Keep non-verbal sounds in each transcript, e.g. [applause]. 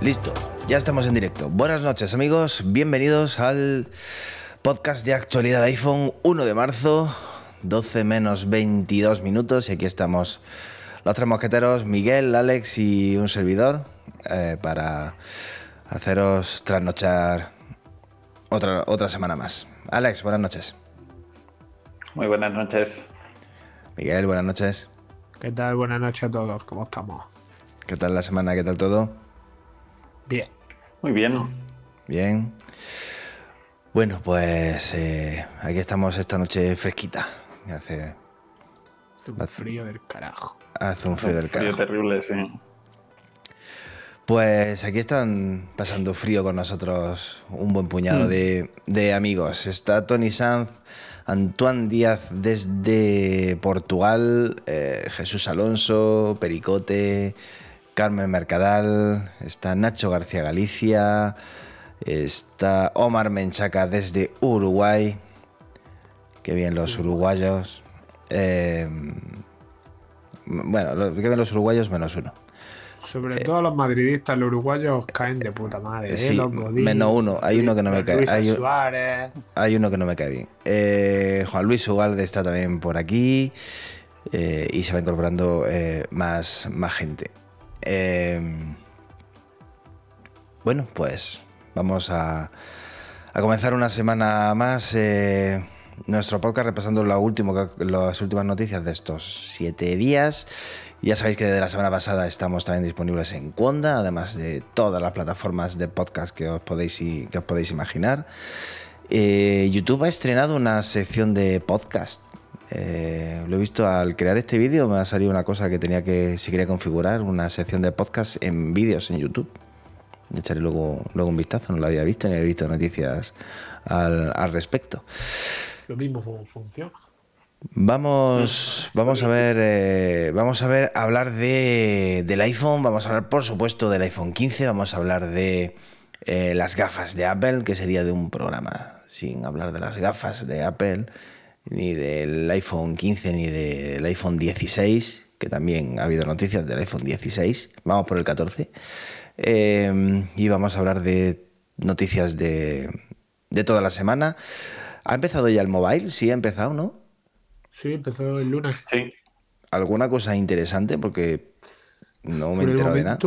Listo, ya estamos en directo. Buenas noches amigos, bienvenidos al podcast de actualidad iPhone 1 de marzo, 12 menos 22 minutos y aquí estamos los tres mosqueteros, Miguel, Alex y un servidor eh, para haceros trasnochar otra, otra semana más. Alex, buenas noches. Muy buenas noches. Miguel, buenas noches. ¿Qué tal? Buenas noches a todos, ¿cómo estamos? ¿Qué tal la semana? ¿Qué tal todo? Bien. Muy bien. Bien. Bueno, pues eh, aquí estamos esta noche fresquita. Hace, Hace un frío del carajo. hace un frío del Frío carajo. terrible, sí. Pues aquí están pasando frío con nosotros un buen puñado de, de amigos. Está Tony Sanz, Antoine Díaz desde Portugal, eh, Jesús Alonso, Pericote, Carmen Mercadal, está Nacho García Galicia, está Omar Menchaca desde Uruguay. Qué bien los uruguayos. Eh, bueno, lo- bien los uruguayos menos uno. Sobre todo los madridistas, los uruguayos caen de puta madre. ¿eh? Sí, Los Godín, menos uno. Hay uno que no me cae. Luis Hay un- Suárez. Hay uno que no me cae bien. Eh, Juan Luis Ugalde está también por aquí eh, y se va incorporando eh, más, más gente. Eh, bueno, pues vamos a, a comenzar una semana más eh, nuestro podcast repasando lo último las últimas noticias de estos siete días. Ya sabéis que desde la semana pasada estamos también disponibles en Conda, además de todas las plataformas de podcast que os podéis, que os podéis imaginar. Eh, YouTube ha estrenado una sección de podcast. Eh, lo he visto al crear este vídeo, me ha salido una cosa que tenía que, si quería configurar, una sección de podcast en vídeos en YouTube. Le echaré luego, luego un vistazo, no lo había visto ni había visto noticias al respecto. Lo mismo fu- funciona. Vamos, vamos a ver, eh, vamos a ver, hablar de, del iPhone, vamos a hablar por supuesto del iPhone 15, vamos a hablar de eh, las gafas de Apple, que sería de un programa sin hablar de las gafas de Apple, ni del iPhone 15, ni del iPhone 16, que también ha habido noticias del iPhone 16, vamos por el 14, Eh, y vamos a hablar de noticias de, de toda la semana. ¿Ha empezado ya el mobile? Sí, ha empezado, ¿no? Sí, empezó el lunes. Sí. alguna cosa interesante porque no me Por el entero de nada.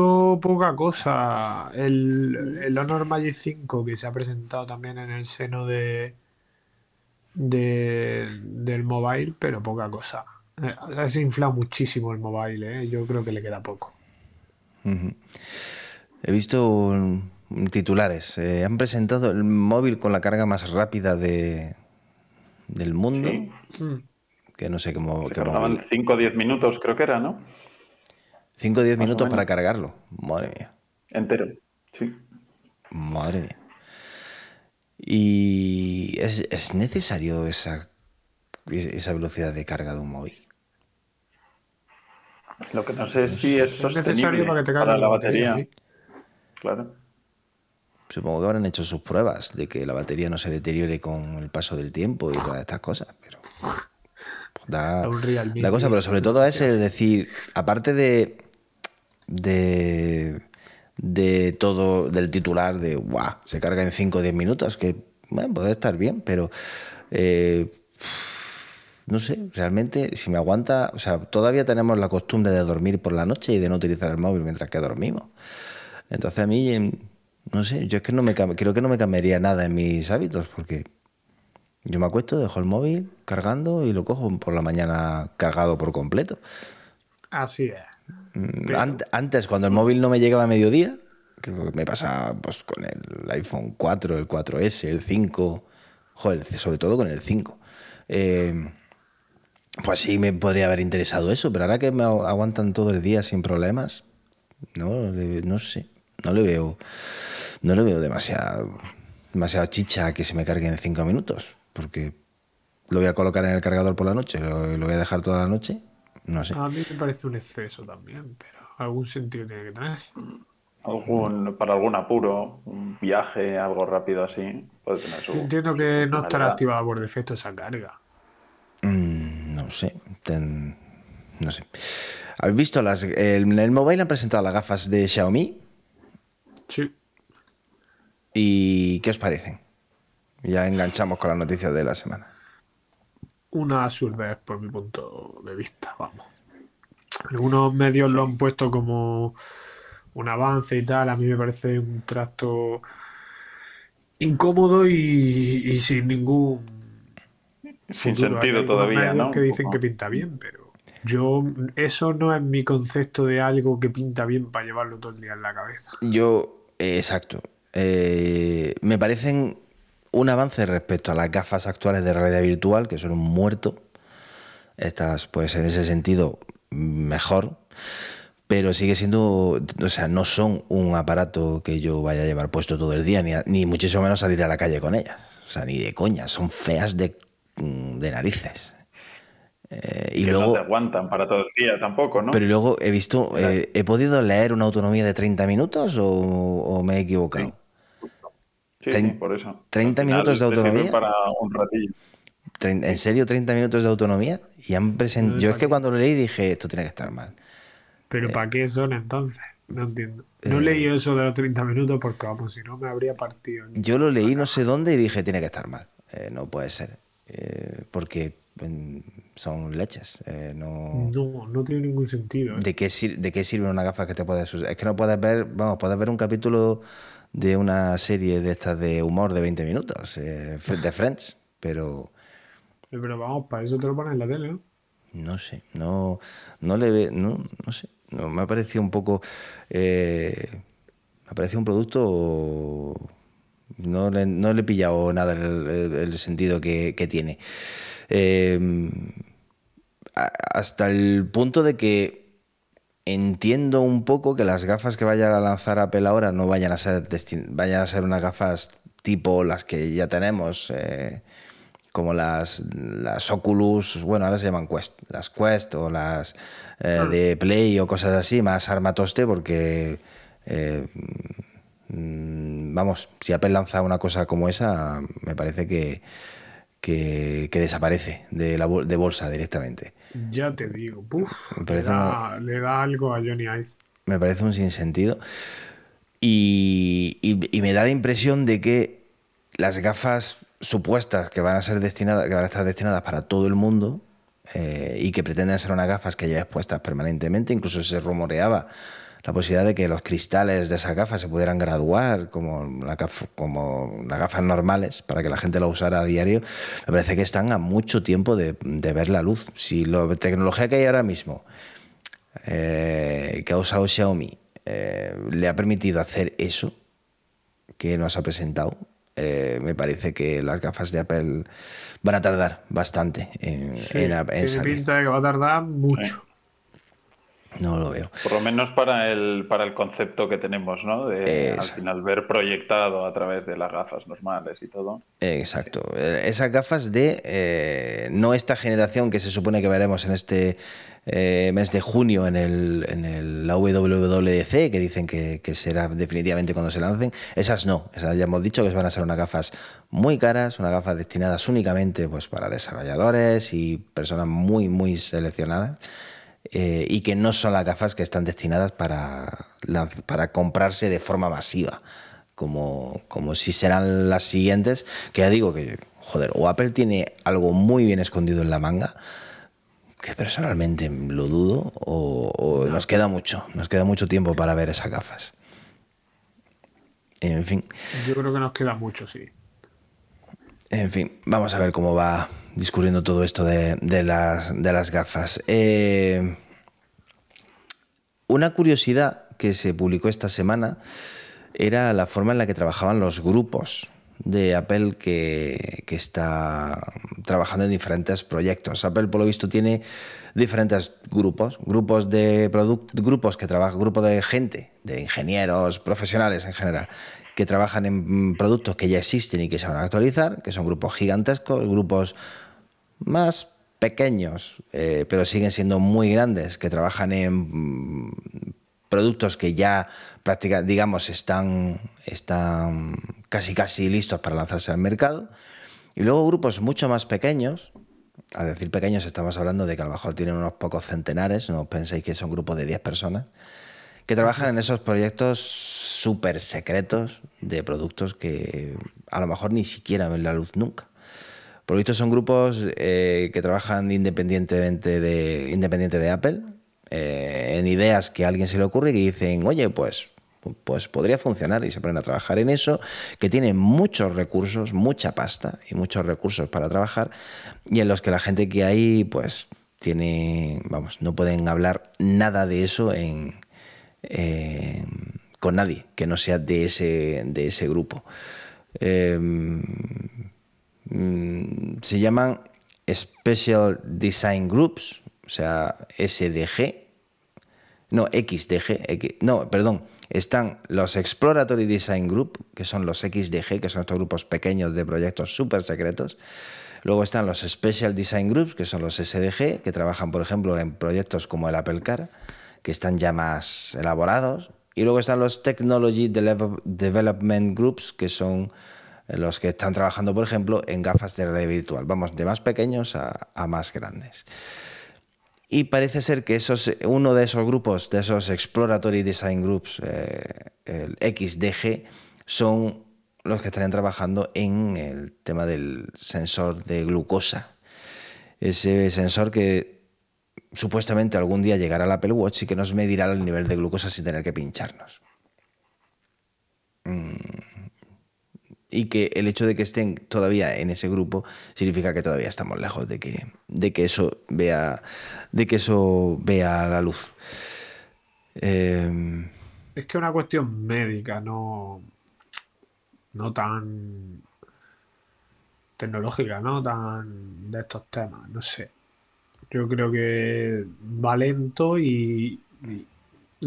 poca cosa. El, el Honor Magic 5, que se ha presentado también en el seno de, de- del mobile, pero poca cosa. Ha se inflado muchísimo el mobile, ¿eh? yo creo que le queda poco. He visto titulares. eh, han presentado el móvil con la carga más rápida de, del mundo. Sí. Mm. Que no sé cómo. Se qué tardaban móvil. 5 o 10 minutos, creo que era, ¿no? 5 o 10 más o minutos para cargarlo. Madre mía. Entero. Sí. Madre mía. Y es, es necesario esa, esa velocidad de carga de un móvil. Lo que no sé es si es Es sostenible necesario para que te cargue para la batería, Claro. Supongo que habrán hecho sus pruebas de que la batería no se deteriore con el paso del tiempo y todas estas cosas, pero pues, da, da cosa, pero sobre todo es el decir, aparte de de de todo del titular de guau, se carga en 5 o 10 minutos, que bueno, puede estar bien, pero eh, no sé, realmente si me aguanta, o sea, todavía tenemos la costumbre de dormir por la noche y de no utilizar el móvil mientras que dormimos. Entonces a mí, no sé, yo es que no me creo que no me cambiaría nada en mis hábitos porque yo me acuesto, dejo el móvil cargando y lo cojo por la mañana cargado por completo. Así es. Mm, Pero- Antes, cuando el móvil no me llegaba a mediodía, que me pasa pues, con el iPhone 4, el 4S, el 5, joder, sobre todo con el 5. eh, pues sí me podría haber interesado eso, pero ahora que me agu- aguantan todo el día sin problemas, no, no sé, no le veo, no le veo demasiado, demasiado chicha a que se me cargue en 5 minutos, porque lo voy a colocar en el cargador por la noche, lo, lo voy a dejar toda la noche, no sé. A mí me parece un exceso también, pero algún sentido tiene que tener. Algún, para algún apuro, un viaje, algo rápido así, puede tener su. Entiendo que no estará activada por defecto esa carga. Mm, no sé. ten- no sé. ¿Habéis visto las. el- En el mobile han presentado las gafas de Xiaomi? Sí. ¿Y qué os parecen? Ya enganchamos con las noticias de la semana. Una absurdez por mi punto de vista, vamos. Algunos medios lo han puesto como un avance y tal. A mí me parece un tracto incómodo y, y sin ningún Sin futuro. sentido Hay algunos todavía, ¿no? que dicen que pinta bien, pero yo eso no es mi concepto de algo que pinta bien para llevarlo todo el día en la cabeza. Yo, eh, exacto. Eh, me parecen un avance respecto a las gafas actuales de realidad virtual, que son un muerto. Estas, pues en ese sentido, mejor. Pero sigue siendo, o sea, no son un aparato que yo vaya a llevar puesto todo el día, ni, a- ni muchísimo menos salir a la calle con ellas. O sea, ni de coña, son feas de, mm, de narices. Eh, y que luego, no te aguantan para todo el día tampoco, ¿no? pero luego he visto, eh, ¿he podido leer una autonomía de 30 minutos o, o me he equivocado? sí, sí, por eso. 30 Al final minutos de autonomía. para un ratillo. Trein- ¿En serio 30 minutos de autonomía? Y han presentado... Yo es ¿para que cuando lo leí dije, esto tiene que estar mal. Pero Eh, ¿para qué son entonces? No entiendo. No eh, leí eso de los 30 minutos porque, vamos, si no me habría partido. Yo lo leí no sé dónde y dije, tiene que estar mal. Eh, no puede ser. Eh, porque son leches. Eh, no... No, no tiene ningún sentido. ¿eh? ¿De qué, sir- ¿De qué sirve una gafa que te puedes usar? Es que no puedes ver, vamos, puedes ver un capítulo de una serie de estas de humor de 20 minutos, eh, de Friends, pero Pero vamos, para eso te lo pones en la tele, ¿no? no sé, no, no le ve, no, no sé, no, me ha parecido un poco, eh, me ha parecido un producto, no le, no le he pillado nada el, el- el sentido que, que tiene. Eh, hasta el punto de que entiendo un poco que las gafas que vaya a lanzar Apple ahora no vayan a ser vayan a ser unas gafas tipo las que ya tenemos eh, como las, las Oculus bueno ahora se llaman Quest las Quest o las eh, de Play o cosas así más armatoste porque eh, mm, vamos si Apple lanza una cosa como esa me parece que que, que desaparece de la bol- de bolsa directamente Ya te digo. Puf, Me le, parece da, le da algo a Johnny Ive. me parece un sinsentido. Y, y- y me da la impresión de que las gafas supuestas que van a ser destinadas, que van a estar destinadas para todo el mundo eh, y que pretenden ser unas gafas que lleves puestas permanentemente, incluso se rumoreaba la posibilidad de que los cristales de esas gafas se pudieran graduar como, la gaf- como las gafas normales para que la gente lo usara a diario, me parece que están a mucho tiempo de, de ver la luz. Si la tecnología que hay ahora mismo eh, que ha usado Xiaomi eh, le ha permitido hacer eso que nos ha presentado, eh, me parece que las gafas de Apple van a tardar bastante en, Sí, en- en tiene salir. pinta de que va a tardar mucho. No lo veo. Por lo menos para el, para el concepto que tenemos, ¿no? De al final ver proyectado a través de las gafas normales y todo. Exacto. Esas gafas de eh, no esta generación que se supone que veremos en este eh, mes de junio en, el, en el, la WWDC, que dicen que, que será definitivamente cuando se lancen. Esas no. Esas ya hemos dicho que van a ser unas gafas muy caras, unas gafas destinadas únicamente pues, para desarrolladores y personas muy, muy seleccionadas. Eh, y que no son las gafas que están destinadas para, para comprarse de forma masiva, como, como si serán las siguientes, que ya digo que, joder, o Apple tiene algo muy bien escondido en la manga, que personalmente lo dudo, o, o nos queda mucho, nos queda mucho tiempo para ver esas gafas. En fin. Yo creo que nos queda mucho, sí. En fin, vamos a ver cómo va discurriendo todo esto de, las, gafas. Eh, una curiosidad que se publicó esta semana era la forma en la que trabajaban los grupos de Apple que, que está trabajando en diferentes proyectos. Apple, por lo visto, tiene diferentes grupos, grupos de grupos que trabajan, grupos de gente, de ingenieros, profesionales en general, que trabajan en mm, productos que ya existen y que se van a actualizar, que son grupos gigantescos, grupos más pequeños, eh, pero siguen siendo muy grandes, que trabajan en mm, productos que ya prácticamente, digamos, están, están casi casi listos para lanzarse al mercado. Y luego grupos mucho más pequeños, a decir pequeños estamos hablando de que a lo mejor tienen unos pocos centenares, no penséis que son grupos de 10 personas, que trabajan en esos proyectos súper secretos de productos que a lo mejor ni siquiera ven la luz nunca. Por son grupos eh, que trabajan independientemente de, independiente de Apple, eh, en ideas que a alguien se le ocurre y que dicen, oye, pues, pues podría funcionar y se ponen a trabajar en eso, que tienen muchos recursos, mucha pasta y muchos recursos para trabajar y en los que la gente que hay, pues tiene, vamos, no pueden hablar nada de eso en, con nadie que no sea de ese, de ese grupo. Mm, se llaman Special Design Groups, o sea, SDG, no, XDG, no, perdón, están los Exploratory Design Group, que son los XDG, que son estos grupos pequeños de proyectos súper secretos. Luego están los Special Design Groups, que son los SDG, que trabajan, por ejemplo, en proyectos como el Apple Car, que están ya más elaborados. Y luego están los Technology Development Groups, que son los que están trabajando, por ejemplo, en gafas de realidad virtual. Vamos de más pequeños a, más grandes. Y parece ser que esos, uno de esos grupos, de esos Exploratory Design Groups, eh, el XDG, son los que estarían trabajando en el tema del sensor de glucosa. Ese sensor que supuestamente algún día llegará al Apple Watch y que nos medirá el nivel de glucosa sin tener que pincharnos. Mm. Y que el hecho de que estén todavía en ese grupo significa que todavía estamos lejos de que, de que eso vea de que eso vea la luz. Em, es que una cuestión médica, no, no tan tecnológica, no tan de estos temas, no sé. Yo creo que va lento y,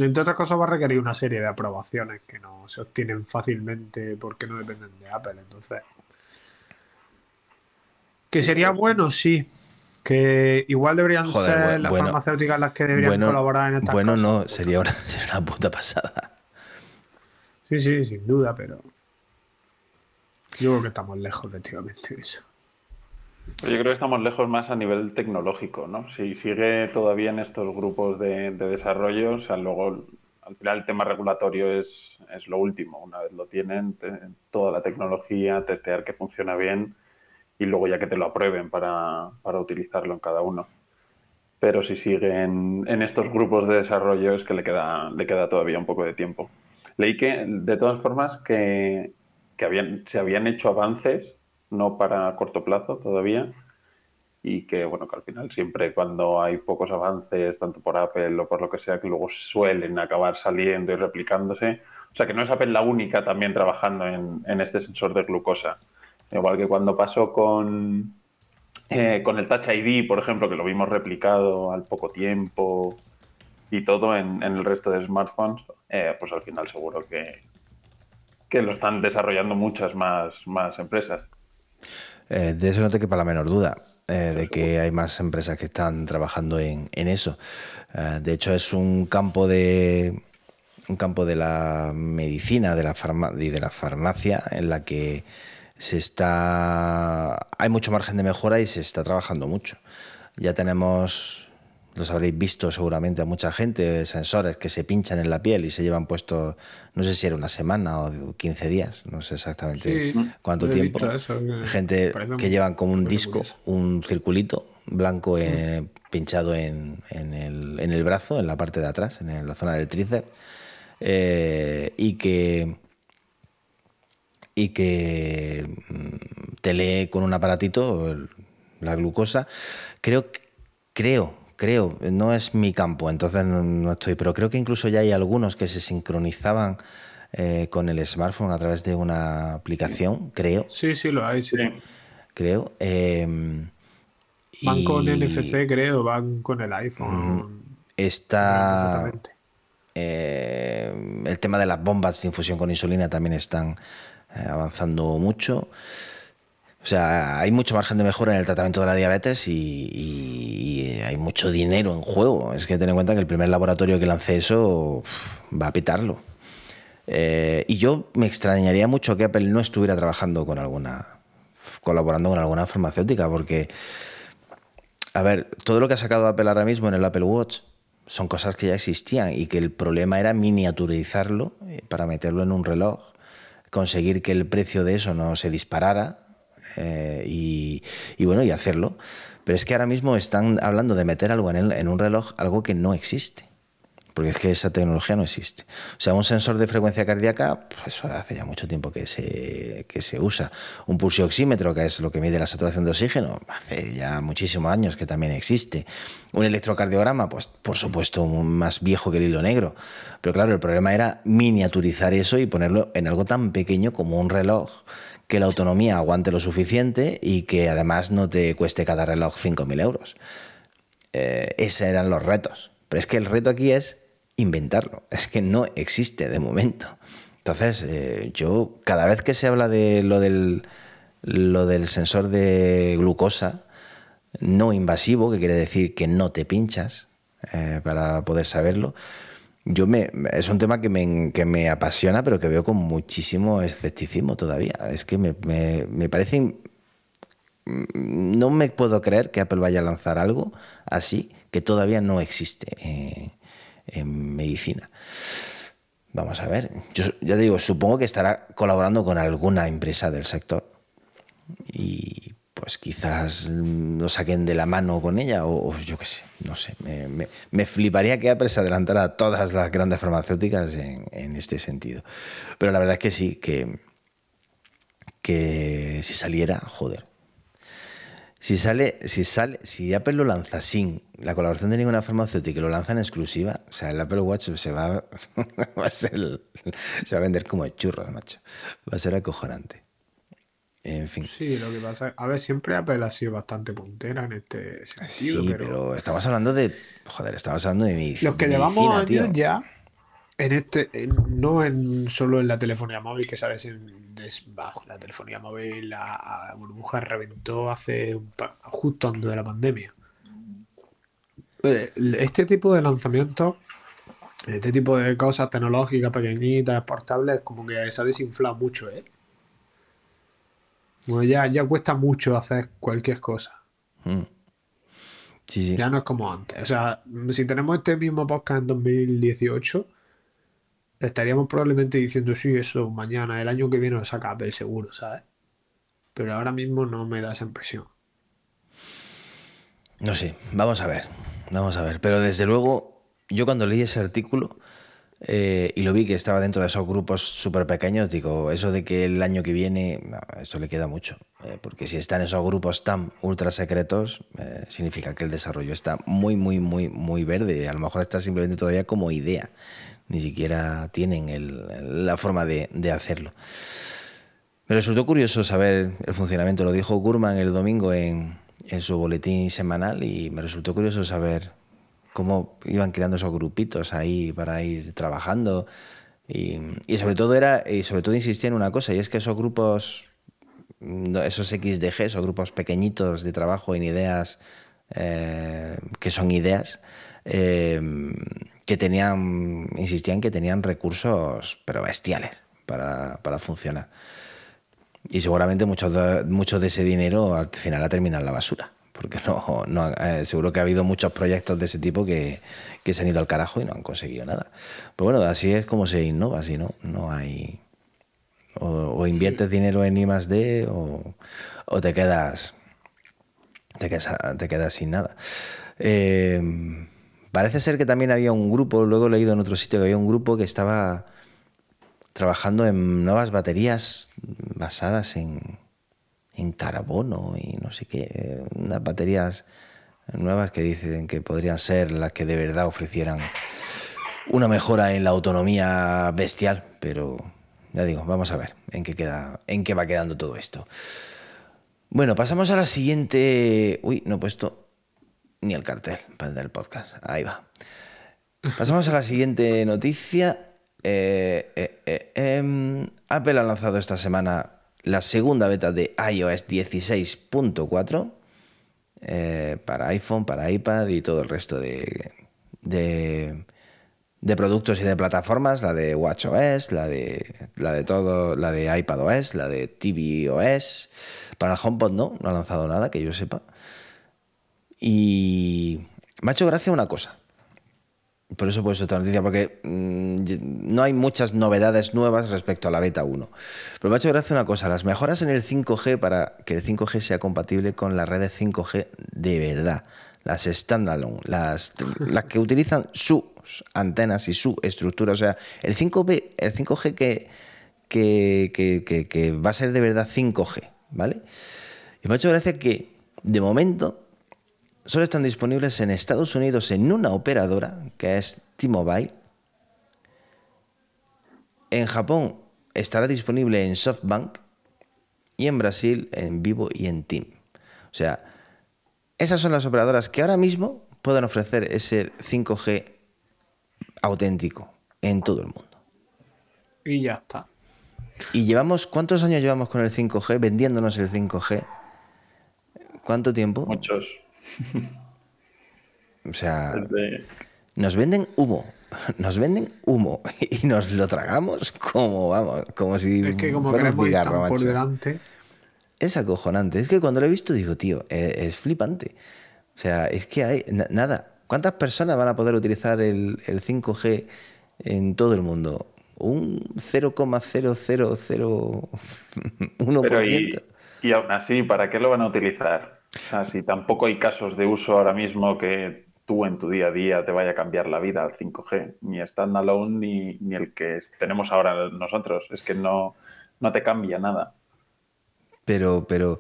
entre otras cosas va a requerir una serie de aprobaciones que no se obtienen fácilmente porque no dependen de Apple. Entonces, que sería bueno, sí. Que igual deberían ser las farmacéuticas las que deberían colaborar en bueno, cosas. Bueno, no, sería una, [laughs] sería una puta pasada. Sí, sí, sin duda, pero yo creo que estamos lejos, efectivamente, de eso. Yo creo que estamos lejos más a nivel tecnológico, ¿no? Si sigue todavía en estos grupos de, desarrollo, o sea, luego al final el tema regulatorio es, es lo último. Una vez lo tienen, toda la tecnología, testear que funciona bien y luego ya que te lo aprueben para, para utilizarlo en cada uno. Pero si siguen en estos grupos de desarrollo es que le queda, le queda todavía un poco de tiempo. Leí que, de todas formas, que, que habían, se habían hecho avances no para corto plazo todavía. Y que, bueno, que al final siempre cuando hay pocos avances, tanto por Apple o por lo que sea, que luego suelen acabar saliendo y replicándose. O sea, que no es Apple la única también trabajando en, este sensor de glucosa. Igual que cuando pasó con, eh, con el Touch ID, por ejemplo, que lo vimos replicado al poco tiempo y todo en, el resto de smartphones, eh, pues al final seguro que, que lo están desarrollando muchas más, más empresas. Eh, de eso no te quepa la menor duda. Eh, de que hay más empresas que están trabajando en, eso. Eh, de hecho, es un campo de un campo de la medicina de la y de la farmacia en la que se está hay mucho margen de mejora y se está trabajando mucho. Ya tenemos los habréis visto seguramente a mucha gente, sensores que se pinchan en la piel y se llevan puestos, no sé si era una semana o 15 días, no sé exactamente cuánto tiempo. gente que llevan como un disco, un circulito blanco eh, pinchado en, el, en, el, brazo, en la parte de atrás, en la zona del tríceps, eh, y que y que mm, te lee con un aparatito la glucosa. Creo, creo creo, no es mi campo, entonces no, estoy, pero creo que incluso ya hay algunos que se sincronizaban eh, con el smartphone a través de una aplicación, creo. Sí, sí, lo hay, sí. Creo. Em, van con con NFC, creo, van con el iPhone. Está. Eh, el tema de las bombas de infusión con insulina también están eh, avanzando mucho. O sea, hay mucho margen de mejora en el tratamiento de la diabetes y, hay mucho dinero en juego. Es que ten en cuenta que el primer laboratorio que lance eso va a pitarlo. Eh, y yo me extrañaría mucho que Apple no estuviera trabajando con alguna, colaborando con alguna farmacéutica, porque, a ver, todo lo que ha sacado Apple ahora mismo en el Apple Watch son cosas que ya existían y que el problema era miniaturizarlo eh, para meterlo en un reloj, conseguir que el precio de eso no se disparara eh, y, bueno, y hacerlo. Pero es que ahora mismo están hablando de meter algo en, en un reloj, algo que no existe porque es que esa tecnología no existe. O sea, un sensor de frecuencia cardíaca, pues hace ya mucho tiempo que se, que se usa. Un pulsioxímetro, que es lo que mide la saturación de oxígeno, hace ya muchísimos años que también existe. Un electrocardiograma, pues por supuesto más viejo que el hilo negro. Pero claro, el problema era miniaturizar eso y ponerlo en algo tan pequeño como un reloj que la autonomía aguante lo suficiente y que además no te cueste cada reloj 5.000 euros. Eh, esos eran los retos. Pero es que el reto aquí es inventarlo. Es que no existe de momento. Entonces, eh, yo cada vez que se habla de lo del, lo del sensor de glucosa no invasivo, que quiere decir que no te pinchas eh, para poder saberlo, yo me, es un tema que me, que me, apasiona, pero que veo con muchísimo escepticismo todavía. Es que me, me, parece... No me puedo creer que Apple vaya a lanzar algo así que todavía no existe. Eh, en medicina. Vamos a ver, yo ya te digo, supongo que estará colaborando con alguna empresa del sector y pues quizás lo saquen de la mano con ella o, yo qué sé, no sé. Me, fliparía que Apple se adelantara a todas las grandes farmacéuticas en, este sentido. Pero la verdad es que sí, que, que si saliera, joder, si sale, si sale, si Apple lo lanza sin la colaboración de ninguna farmacéutica y lo lanza en exclusiva, o sea, el Apple Watch se va, [laughs] a ser, se va a vender como churros, macho. Va a ser acojonante. En fin. Sí, lo que pasa, a ver, siempre Apple ha sido bastante puntera en este sentido. Sí, pero, estamos hablando de, joder, estamos hablando de mi. Los que llevamos años ya en este, no en solo en la telefonía móvil, que sabes, en bajo la telefonía móvil, la, burbuja reventó hace justo antes de la pandemia. Eh, este tipo de lanzamientos, este tipo de cosas tecnológicas pequeñitas, portables, como que se ha desinflado mucho, ¿eh? Ya, ya cuesta mucho hacer cualquier cosa. Mm. Ya no es como antes. O sea, si tenemos este mismo podcast en 2018, estaríamos probablemente diciendo, sí, eso mañana, el año que viene lo saca Apple seguro, ¿sabes? Pero ahora mismo no me da esa impresión. No sé, vamos a ver, vamos a ver. Pero desde luego, yo cuando leí ese artículo eh, y lo vi que estaba dentro de esos grupos súper pequeños, digo, eso de que el año que viene, esto le queda mucho. Eh, porque si están esos grupos tan ultra secretos, eh, significa que el desarrollo está muy, muy, muy, muy verde. A lo mejor está simplemente todavía como idea ni siquiera tienen la forma de, hacerlo. Me resultó curioso saber el funcionamiento, lo dijo Gurman el domingo en, su boletín semanal y me resultó curioso saber cómo iban creando esos grupitos ahí para ir trabajando y, sobre todo era y sobre todo insistía en una cosa y es que esos grupos esos XDG esos grupos pequeñitos de trabajo en ideas eh, que son ideas eh, que tenían, insistían que tenían recursos, pero bestiales, para, funcionar. Y seguramente mucho de, mucho de ese dinero al final ha terminado en la basura. Porque no, no eh, seguro que ha habido muchos proyectos de ese tipo que, se han ido al carajo y no han conseguido nada. Pero bueno, así es como se innova, si no, no hay. O, inviertes dinero en I más D o, o te quedas. Te quedas, te quedas sin nada. Eh, Parece ser que también había un grupo, luego he leído en otro sitio que había un grupo que estaba trabajando en nuevas baterías basadas en, en carbono y no sé qué, unas baterías nuevas que dicen que podrían ser las que de verdad ofrecieran una mejora en la autonomía bestial, pero ya digo, vamos a ver en qué queda, en qué va quedando todo esto. Bueno, pasamos a la siguiente. Uy, no he puesto ni el cartel del podcast. Ahí va. Pasamos a la siguiente noticia. Eh, eh, eh, em, Apple ha lanzado esta semana la segunda beta de iOS 16.4 eh, para iPhone, para iPad y todo el resto de, de, productos y de plataformas, la de WatchOS, la de, la de todo, la de iPadOS, la de tvOS. Para el HomePod no, no ha lanzado nada, que yo sepa. Y me ha hecho gracia una cosa. Por eso he puesto esta noticia, porque mm, no hay muchas novedades nuevas respecto a la beta 1. Pero me ha hecho gracia una cosa, las mejoras en el 5G para que el 5G sea compatible con las redes 5G de verdad, las standalone, las, [laughs] las que utilizan sus antenas y su estructura. O sea, el 5G, el 5G que, que, que va a ser de verdad 5G, ¿vale? Y me ha hecho gracia que, de momento, solo están disponibles en Estados Unidos en una operadora, que es T-Mobile. En Japón estará disponible en SoftBank y en Brasil en Vivo y en Team. O sea, esas son las operadoras que ahora mismo pueden ofrecer ese 5G auténtico en todo el mundo. Y ya está. ¿Y llevamos cuántos años llevamos con el 5G vendiéndonos el 5G? ¿Cuánto tiempo? Muchos. [laughs] O sea, nos venden humo. [laughs] Nos venden humo [laughs] y nos lo tragamos como, vamos, como si es que como fuera un cigarro, por delante. Es acojonante. Es que cuando lo he visto digo, tío, e, es, flipante. O sea, es que hay nada. ¿Cuántas personas van a poder utilizar el, 5G en todo el mundo? Un 0,0001%. y, y aún así, ¿para qué lo van a utilizar? Si tampoco hay casos de uso ahora mismo que tú en tu día a día te vaya a cambiar la vida al 5G, ni standalone ni, ni el que tenemos ahora nosotros. Es que no, no te cambia nada. Pero, pero,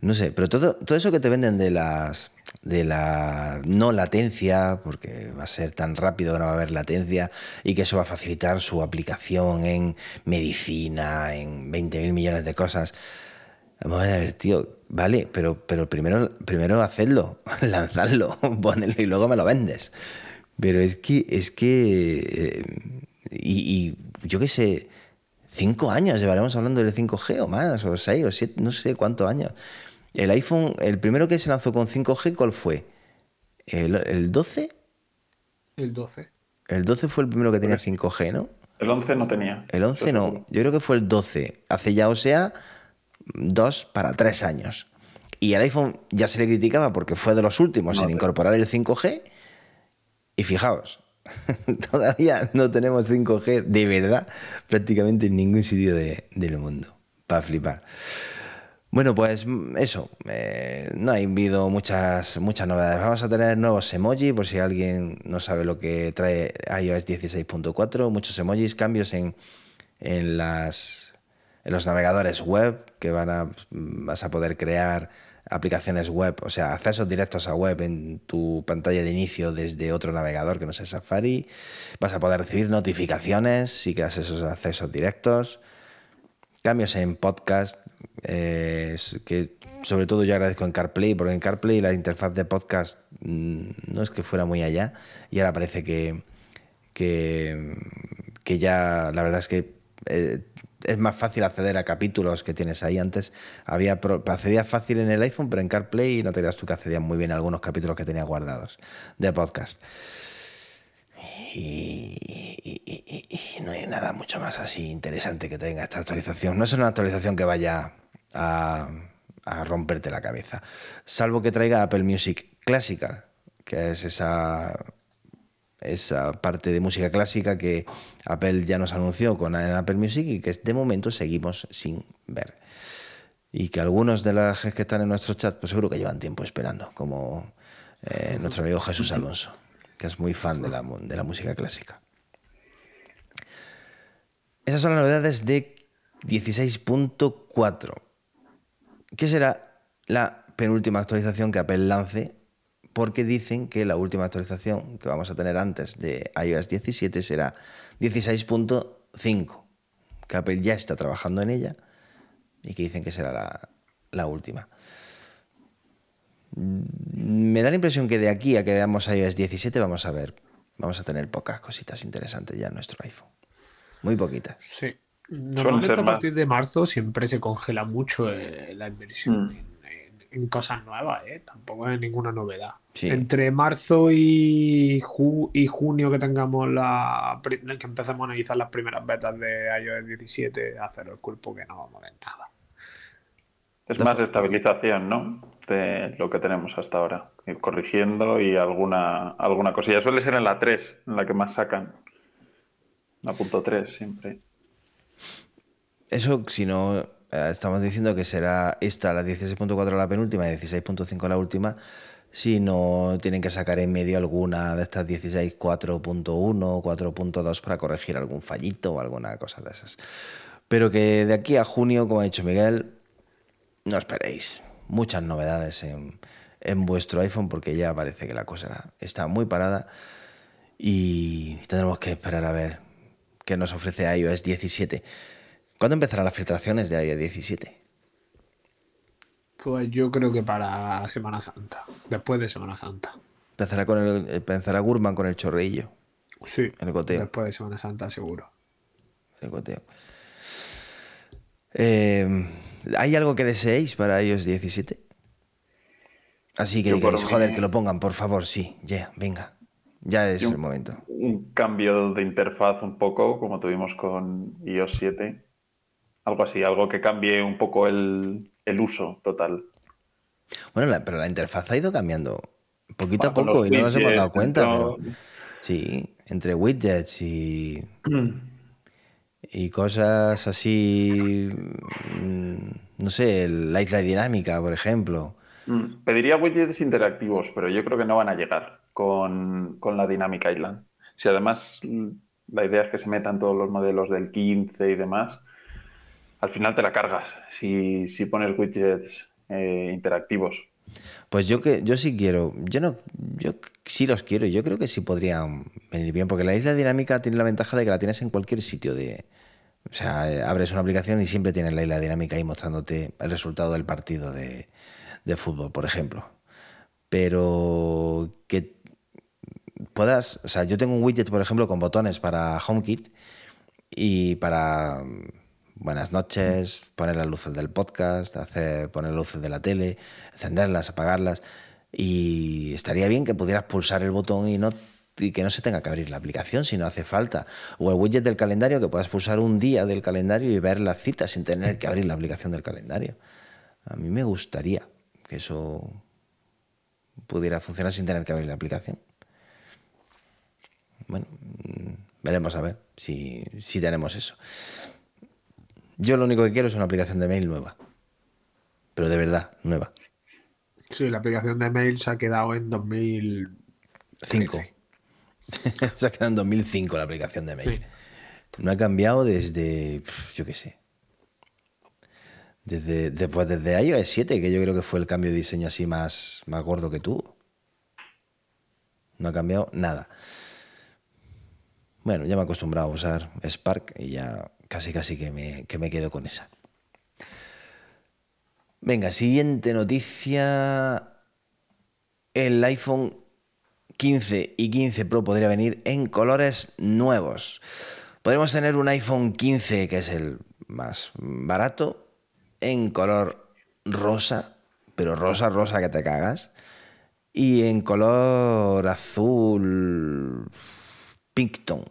no sé, pero todo, todo eso que te venden de las de la no latencia, porque va a ser tan rápido que no va a haber latencia y que eso va a facilitar su aplicación en medicina, en 20.000 millones de cosas. Vamos a ver, tío, vale, pero, pero primero, primero hacedlo, [laughs] lanzadlo, [laughs] ponelo y luego me lo vendes. Pero es que, es que, eh, y, yo qué sé, cinco años llevaremos hablando del 5G o más, o seis o siete, no sé cuántos años. El iPhone, el primero que se lanzó con 5G, ¿cuál fue? ¿El, el 12? El 12. El 12 fue el primero que tenía 5G, ¿no? El 11 no tenía. El 11 no, yo creo que fue el 12. Hace ya, o sea, dos para tres años. Y el iPhone ya se le criticaba porque fue de los últimos en incorporar el 5G. Y fijaos, [laughs] todavía no tenemos 5G de verdad prácticamente en ningún sitio del mundo. Para flipar. Bueno, pues eso, eh, no ha habido muchas, muchas novedades. Vamos a tener nuevos emojis, por si alguien no sabe lo que trae iOS 16.4, muchos emojis, cambios en, en las en los navegadores web, que van a, vas a poder crear aplicaciones web, o sea, accesos directos a web en tu pantalla de inicio desde otro navegador que no sea Safari. Vas a poder recibir notificaciones si quedas esos accesos directos. Cambios en podcast, eh, que sobre todo yo agradezco en CarPlay, porque en CarPlay la interfaz de podcast mm, no es que fuera muy allá y ahora parece que, que, que ya la verdad es que eh, es más fácil acceder a capítulos que tienes ahí antes. Había accedías fácil en el iPhone, pero en CarPlay no te tú que accedías muy bien a algunos capítulos que tenía guardados de podcast. Y, no hay nada mucho más así interesante que tenga esta actualización. No es una actualización que vaya a, a romperte la cabeza, salvo que traiga Apple Music Classical, que es esa esa parte de música clásica que Apple ya nos anunció con Apple Music y que de momento seguimos sin ver. Y que algunos de las que están en nuestro chat, pues seguro que llevan tiempo esperando, como eh, nuestro amigo Jesús Alonso, que es muy fan de la, de la música clásica. Esas son las novedades de 16.4. ¿Qué será la penúltima actualización que Apple lance porque dicen que la última actualización que vamos a tener antes de iOS 17 será 16.5, que Apple ya está trabajando en ella y que dicen que será la, última. Me da la impresión que de aquí a que veamos iOS 17 vamos a ver, vamos a tener pocas cositas interesantes ya en nuestro iPhone. Muy poquitas. Sí, Normalmente a partir de marzo siempre se congela mucho eh, la inversión mm. En, cosas nuevas, ¿eh? tampoco es ninguna novedad. Entre marzo y, y junio que tengamos la que empecemos a analizar las primeras betas de iOS 17, hacer el cuerpo que no vamos a ver nada. Es más estabilización, ¿no? De lo que tenemos hasta ahora. Ir corrigiendo y alguna, alguna cosilla. Suele ser en la 3, en la que más sacan. La punto 3 siempre. Eso, si no, estamos diciendo que será esta la 16.4 la penúltima y 16.5 la última, si no tienen que sacar en medio alguna de estas 16.4.1 o 4.2 para corregir algún fallito o alguna cosa de esas. Pero que de aquí a junio, como ha dicho Miguel, no esperéis muchas novedades en, en vuestro iPhone porque ya parece que la cosa está muy parada y tendremos que esperar a ver qué nos ofrece iOS 17. ¿Cuándo empezarán las filtraciones de iOS 17? Pues yo creo que para Semana Santa, después de Semana Santa. Empezará, con el, empezará Gurman con el chorrillo. Sí, el goteo. después de Semana Santa seguro. El goteo. Eh, ¿Hay algo que deseéis para iOS 17? Así que digáis, joder, que lo pongan, por favor, sí, ya, venga. Ya es el momento. Un cambio de interfaz un poco, como tuvimos con iOS 7 algo así, algo que cambie un poco el, uso total. Bueno, pero la interfaz ha ido cambiando poquito a poco y no nos hemos dado cuenta, pero sí, entre widgets y, y cosas así, mm, no sé, la isla dinámica, por ejemplo. Mm, pediría widgets interactivos, pero yo creo que no van a llegar con, con la Dynamic Island. Si además mm, la idea es que se metan todos los modelos del 15 y demás, al final te la cargas si, pones widgets eh, interactivos. Pues yo que yo sí quiero, yo no, yo sí los quiero, yo creo que sí podrían venir bien, porque la isla dinámica tiene la ventaja de que la tienes en cualquier sitio de, o sea, abres una aplicación y siempre tienes la isla dinámica ahí mostrándote el resultado del partido de, de fútbol, por ejemplo. Pero que puedas, o sea, yo tengo un widget, por ejemplo, con botones para HomeKit y para buenas noches, poner las luces del podcast, hacer, poner luces de la tele, encenderlas, apagarlas. Y estaría bien que pudieras pulsar el botón y, no, y que no se tenga que abrir la aplicación si no hace falta. O el widget del calendario, que puedas pulsar un día del calendario y ver las citas sin tener que abrir la aplicación del calendario. A mí me gustaría que eso pudiera funcionar sin tener que abrir la aplicación. Bueno, mm, veremos a ver si, si tenemos eso. Yo lo único que quiero es una aplicación de mail nueva. Pero de verdad, nueva. Sí, la aplicación de mail se ha quedado en 2005. [laughs] se ha quedado en 2005 la aplicación de mail. No ha cambiado desde, yo qué sé. Desde, después desde iOS 7, que yo creo que fue el cambio de diseño así más, más gordo que tuvo. No ha cambiado nada. Bueno, ya me he acostumbrado a usar Spark y ya casi casi que me, que me quedo con esa. Venga, siguiente noticia. El iPhone 15 y 15 Pro podría venir en colores nuevos. Podremos tener un iPhone 15, que es el más barato, en color rosa, pero rosa, rosa que te cagas. Y en color azul Pinkton,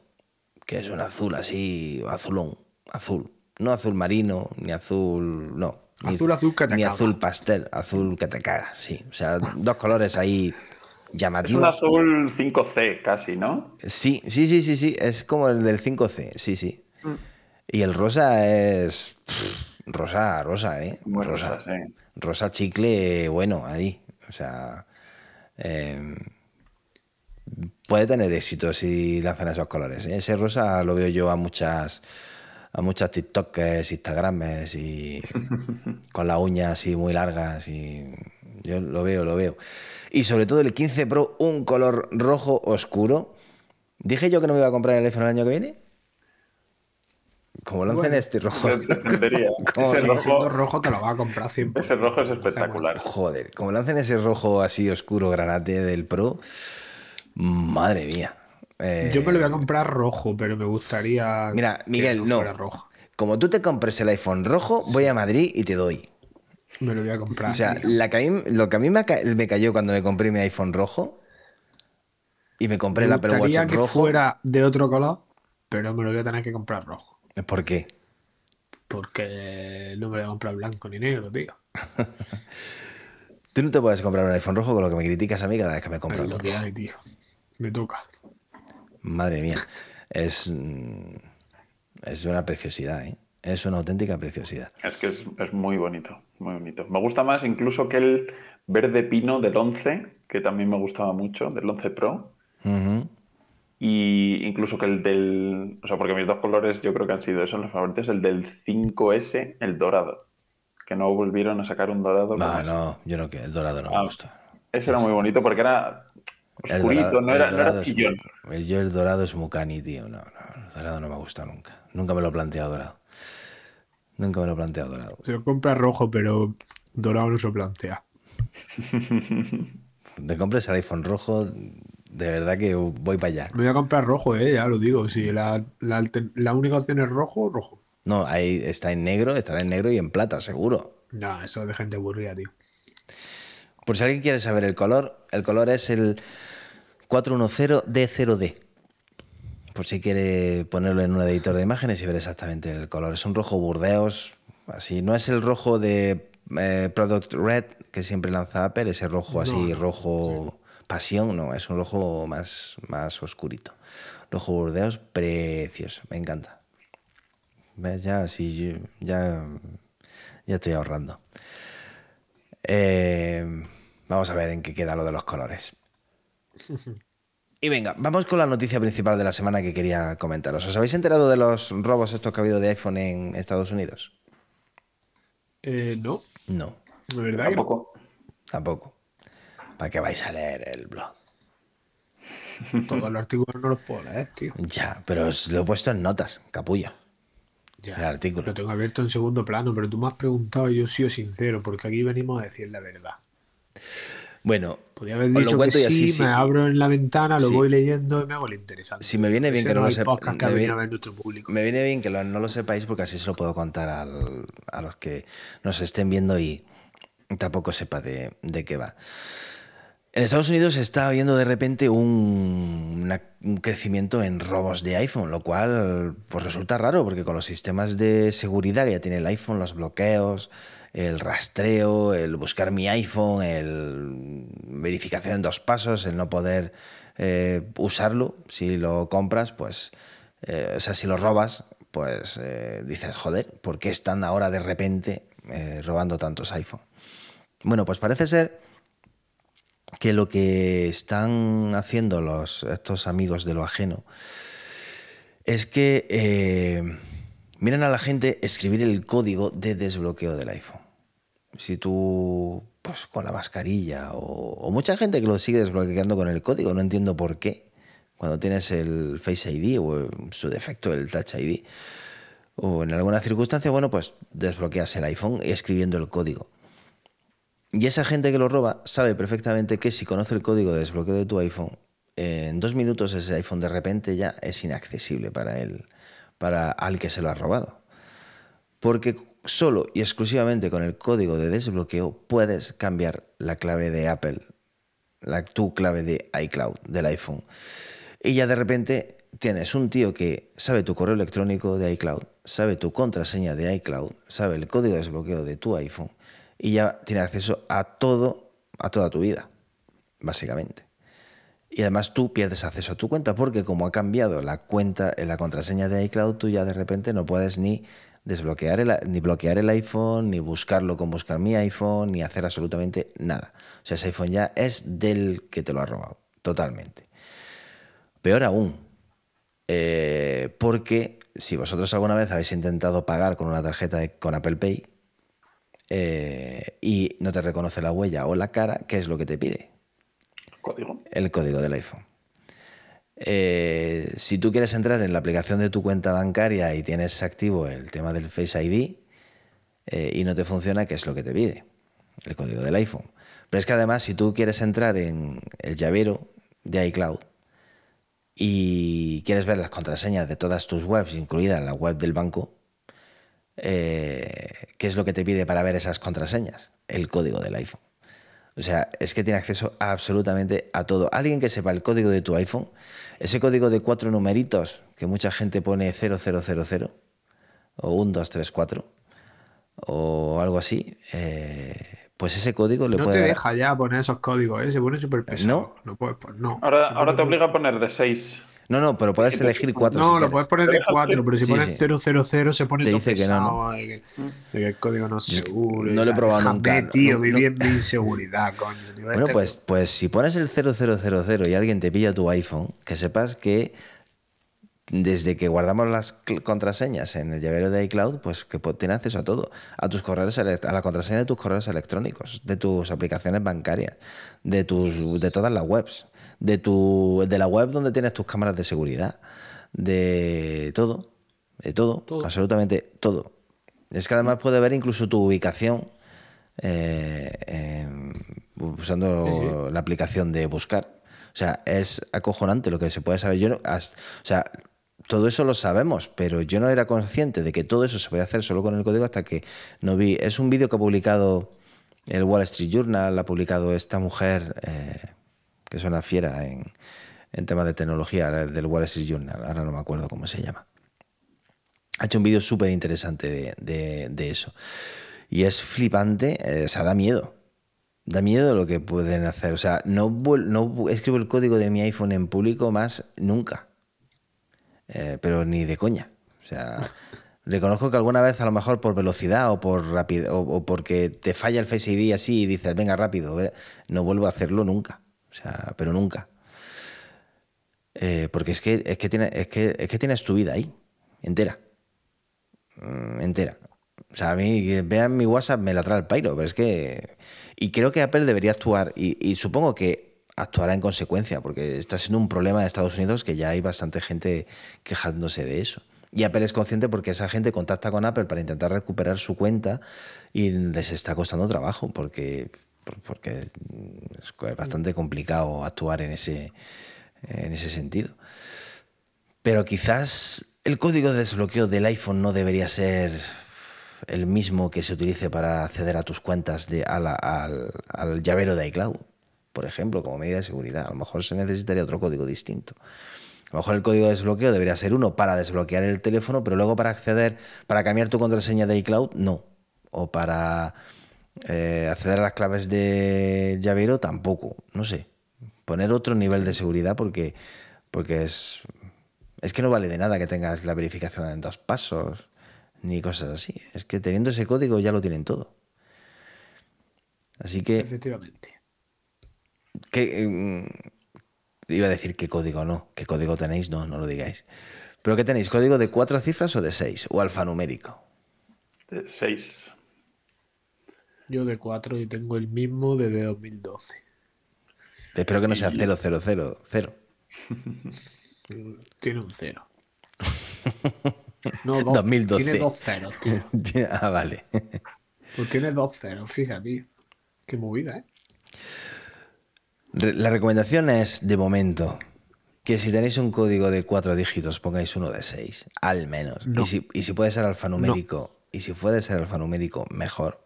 que es un azul así, azulón azul. No azul marino, ni azul. No. Azul, azul que te Ni azul pastel, azul que te caga, sí. O sea, dos colores ahí llamativos. Es un azul 5C casi, ¿no? Sí, sí, sí, sí, sí. Es como el del 5C, sí, sí. Mm. Y el rosa es. rosa, rosa, ¿eh? rosa. Rosa, chicle, bueno, ahí. O sea. Em, puede tener éxito si lanzan esos colores. ¿eh? Ese rosa lo veo yo a muchas a muchas TikTokers, Instagrames y [laughs] con las uñas así muy largas y yo lo veo, lo veo. Y sobre todo el 15 Pro, un color rojo oscuro. ¿Dije yo que no me iba a comprar el iPhone el año que viene? Como lancen este rojo. [laughs] ese rojo, rojo te lo va a comprar siempre. Ese rojo es espectacular. Joder, como lancen ese rojo así oscuro granate del Pro, madre mía. Yo me lo voy a eh, comprar rojo, pero me gustaría. Mira, Miguel, no. como tú te compres el iPhone rojo, voy a Madrid y te doy. Me lo voy a comprar. O sea, tío. la que a mí- lo que a mí me, ca- me cayó cuando me compré mi iPhone rojo y me compré el me Apple Watch que rojo. fuera de otro color, pero me lo voy a tener que comprar rojo. ¿Por qué? Porque no me lo voy a comprar blanco ni negro, tío. [laughs] Tú no te puedes comprar un iPhone rojo con lo que me criticas a mí cada vez que me compro que rojo. hay, tío. Me toca. Madre mía. Es, mm, es una preciosidad, ¿eh? Es una auténtica preciosidad. Es que es, es muy bonito, muy bonito. Me gusta más incluso que el verde pino del 11, que también me gustaba mucho, del 11 Pro. Y incluso que el del. O sea, porque mis dos colores yo creo que han sido esos los favoritos. El del 5S, el dorado. Que no volvieron a sacar un dorado. No, ese. no, yo no, que el dorado no me Ah, gusta. Ese era muy bonito porque era oscurito, dorado- no el era, no era dorado es chillón. muy- el- yo el dorado es mucani, tío. No, no, el dorado no me ha gustado nunca. Nunca me lo he planteado dorado. Nunca me lo he planteado dorado. Se lo compra rojo, pero dorado no se plantea. [laughs] Te compres el iPhone rojo, de verdad que voy para allá. Me voy a comprar rojo, eh, ya lo digo. Si la, la única opción es rojo, rojo. No, ahí está en negro, estará en negro y en plata, seguro. No, eso es de gente aburrida, tío. Por si alguien quiere saber el color, el color es el 410D0D. Por si quiere ponerlo en un editor de imágenes y ver exactamente el color. Es un rojo burdeos, así. No es el rojo de eh, Product Red que siempre lanza Apple, ese rojo así, No, rojo pasión, no, es un rojo más, más oscurito. Rojo burdeos, precioso, me encanta. ¿Ves? Ya, sí, ya, ya estoy ahorrando. Eh, vamos a ver en qué queda lo de los colores. Y venga, vamos con la noticia principal de la semana que quería comentaros. ¿Os habéis enterado de los robos estos que ha habido de iPhone en Estados Unidos? Eh, no, No, de verdad que no. Tampoco. tampoco. ¿Para qué vais a leer el blog? Todos los artículos no los puedo leer, tío. Ya, pero os lo he puesto en notas, capullo. Ya, El artículo. Lo tengo abierto en segundo plano, pero tú me has preguntado y yo he sido sincero, porque aquí venimos a decir la verdad. Bueno, Podría haber os lo dicho que y así, sí, me abro en la ventana, lo Sí. voy leyendo y me hago el interesante. Si me viene bien que no lo ha me. Me viene bien que lo- no lo sepáis porque así se lo puedo contar al- a los que nos estén viendo y tampoco sepa de, de qué va. En Estados Unidos está habiendo de repente un, una- un crecimiento en robos de iPhone, lo cual pues resulta raro porque con los sistemas de seguridad que ya tiene el iPhone, los bloqueos, el rastreo, el buscar mi iPhone, el verificación en dos pasos, el no poder eh, usarlo, si lo compras, pues, eh, o sea, si lo robas, pues eh, dices, joder, ¿por qué están ahora de repente robando tantos iPhone? Bueno, pues parece ser que lo que están haciendo los, estos amigos de lo ajeno es que miran a la gente escribir el código de desbloqueo del iPhone. Si tú, pues con la mascarilla, o, o mucha gente que lo sigue desbloqueando con el código, no entiendo por qué, cuando tienes el Face ID o su defecto el Touch ID, o en alguna circunstancia, bueno, pues desbloqueas el iPhone escribiendo el código. Y esa gente que lo roba sabe perfectamente que si conoce el código de desbloqueo de tu iPhone, en dos minutos ese iPhone de repente ya es inaccesible para él, para al que se lo ha robado. Porque solo y exclusivamente con el código de desbloqueo puedes cambiar la clave de Apple, la, tu clave de iCloud del iPhone. Y ya de repente tienes un tío que sabe tu correo electrónico de iCloud, sabe tu contraseña de iCloud, sabe el código de desbloqueo de tu iPhone y ya tiene acceso a todo, a toda tu vida, básicamente. Y además tú pierdes acceso a tu cuenta porque como ha cambiado la cuenta, la contraseña de iCloud, tú ya de repente no puedes ni desbloquear el, ni bloquear el iPhone, ni buscarlo con buscar mi iPhone, ni hacer absolutamente nada. O sea, ese iPhone ya es del que te lo ha robado, totalmente. Peor aún, eh, porque si vosotros alguna vez habéis intentado pagar con una tarjeta de- con Apple Pay eh, y no te reconoce la huella o la cara, ¿qué es lo que te pide? Código. El código del iPhone. Eh, si tú quieres entrar en la aplicación de tu cuenta bancaria y tienes activo el tema del Face ID eh, y no te funciona, ¿qué es lo que te pide? El código del iPhone. Pero es que además, si tú quieres entrar en el llavero de iCloud y quieres ver las contraseñas de todas tus webs, incluida la web del banco, eh, ¿qué es lo que te pide para ver esas contraseñas? El código del iPhone. O sea, es que tiene acceso absolutamente a todo. Alguien que sepa el código de tu iPhone, ese código de cuatro numeritos que mucha gente pone 0000 o 1234 o algo así, eh, pues ese código le no puede te dar- deja ya poner esos códigos, ¿eh? se pone súper pesado. ¿No? No puedes poner, no. Ahora, ahora te obliga a poner de 6. No, no, pero puedes elegir cuatro. No, si lo quieres. puedes poner de 4, pero si Sí, pones sí. 000 se pone Te dice que no, ¿no? de que, de que el código no es seguro. no lo he probado Déjame, nunca, tío, no, viví no. en mi inseguridad, coño. Bueno, este- pues, pues si pones el 0000 y alguien te pilla tu iPhone, que sepas que desde que guardamos las contraseñas en el llavero de iCloud, pues que tiene acceso a todo, a tus correos, a la contraseña de tus correos electrónicos, de tus aplicaciones bancarias, de tus, de todas las webs, de tu, de la web donde tienes tus cámaras de seguridad, de todo, de todo, Todo. absolutamente todo. Es que además puede ver incluso tu ubicación eh, usando la aplicación de buscar. O sea, es acojonante lo que se puede saber. Yo no, o sea, todo eso lo sabemos, pero yo no era consciente de que todo eso se podía hacer solo con el código hasta que no vi. Es un vídeo que ha publicado el Wall Street Journal, ha publicado esta mujer eh, que es una fiera en, en temas de tecnología del Wall Street Journal. Ahora no me acuerdo cómo se llama. Ha hecho un vídeo súper interesante de, de- eso. Y es flipante, eh, o sea, da miedo. Da miedo lo que pueden hacer. O sea, no, no escribo el código de mi iPhone en público más nunca. Eh, pero ni de coña. O sea, [laughs] reconozco que alguna vez a lo mejor por velocidad o por rápido o, porque te falla el Face ID así y dices, venga rápido, ve", no vuelvo a hacerlo nunca. Sea, pero nunca. Eh, porque es que, es, que tiene, es, que, es que tienes tu vida ahí, entera. Mm, entera. O sea, a mí que vean mi WhatsApp me la trae el pairo, pero es que... Y creo que Apple debería actuar, y, y supongo que actuará en consecuencia, porque está siendo un problema en Estados Unidos que ya hay bastante gente quejándose de eso. Y Apple es consciente porque esa gente contacta con Apple para intentar recuperar su cuenta y les está costando trabajo, porque, por- porque es bastante complicado actuar en ese, en ese sentido. Pero quizás el código de desbloqueo del iPhone no debería ser el mismo que se utilice para acceder a tus cuentas de, al, al llavero de iCloud, por ejemplo, como medida de seguridad. A lo mejor se necesitaría otro código distinto. A lo mejor el código de desbloqueo debería ser uno para desbloquear el teléfono, pero luego para acceder, para cambiar tu contraseña de iCloud, no. O para eh, acceder a las claves de llavero, tampoco. No sé. Poner otro nivel de seguridad porque, porque es, es que no vale de nada que tengas la verificación en dos pasos ni cosas así. Es que teniendo ese código ya lo tienen todo. Así que, Efectivamente. que, mm, iba a decir qué código no, qué código tenéis, no, no lo digáis. ¿Pero qué tenéis? ¿Código de cuatro cifras o de seis? ¿O alfanumérico? 6. Yo de 4 y tengo el mismo desde 2012. Espero que no sea 0000. [laughs] Tiene un 0. [laughs] No, dos. 2012. Tiene dos ceros, tío. [laughs] ah, vale. Pues tiene dos ceros, fíjate. Qué movida, ¿eh? La recomendación es, de momento, que si tenéis un código de cuatro dígitos, pongáis uno de seis, al menos. No. Y, si, y si puede ser alfanumérico, y si puede ser alfanumérico, mejor.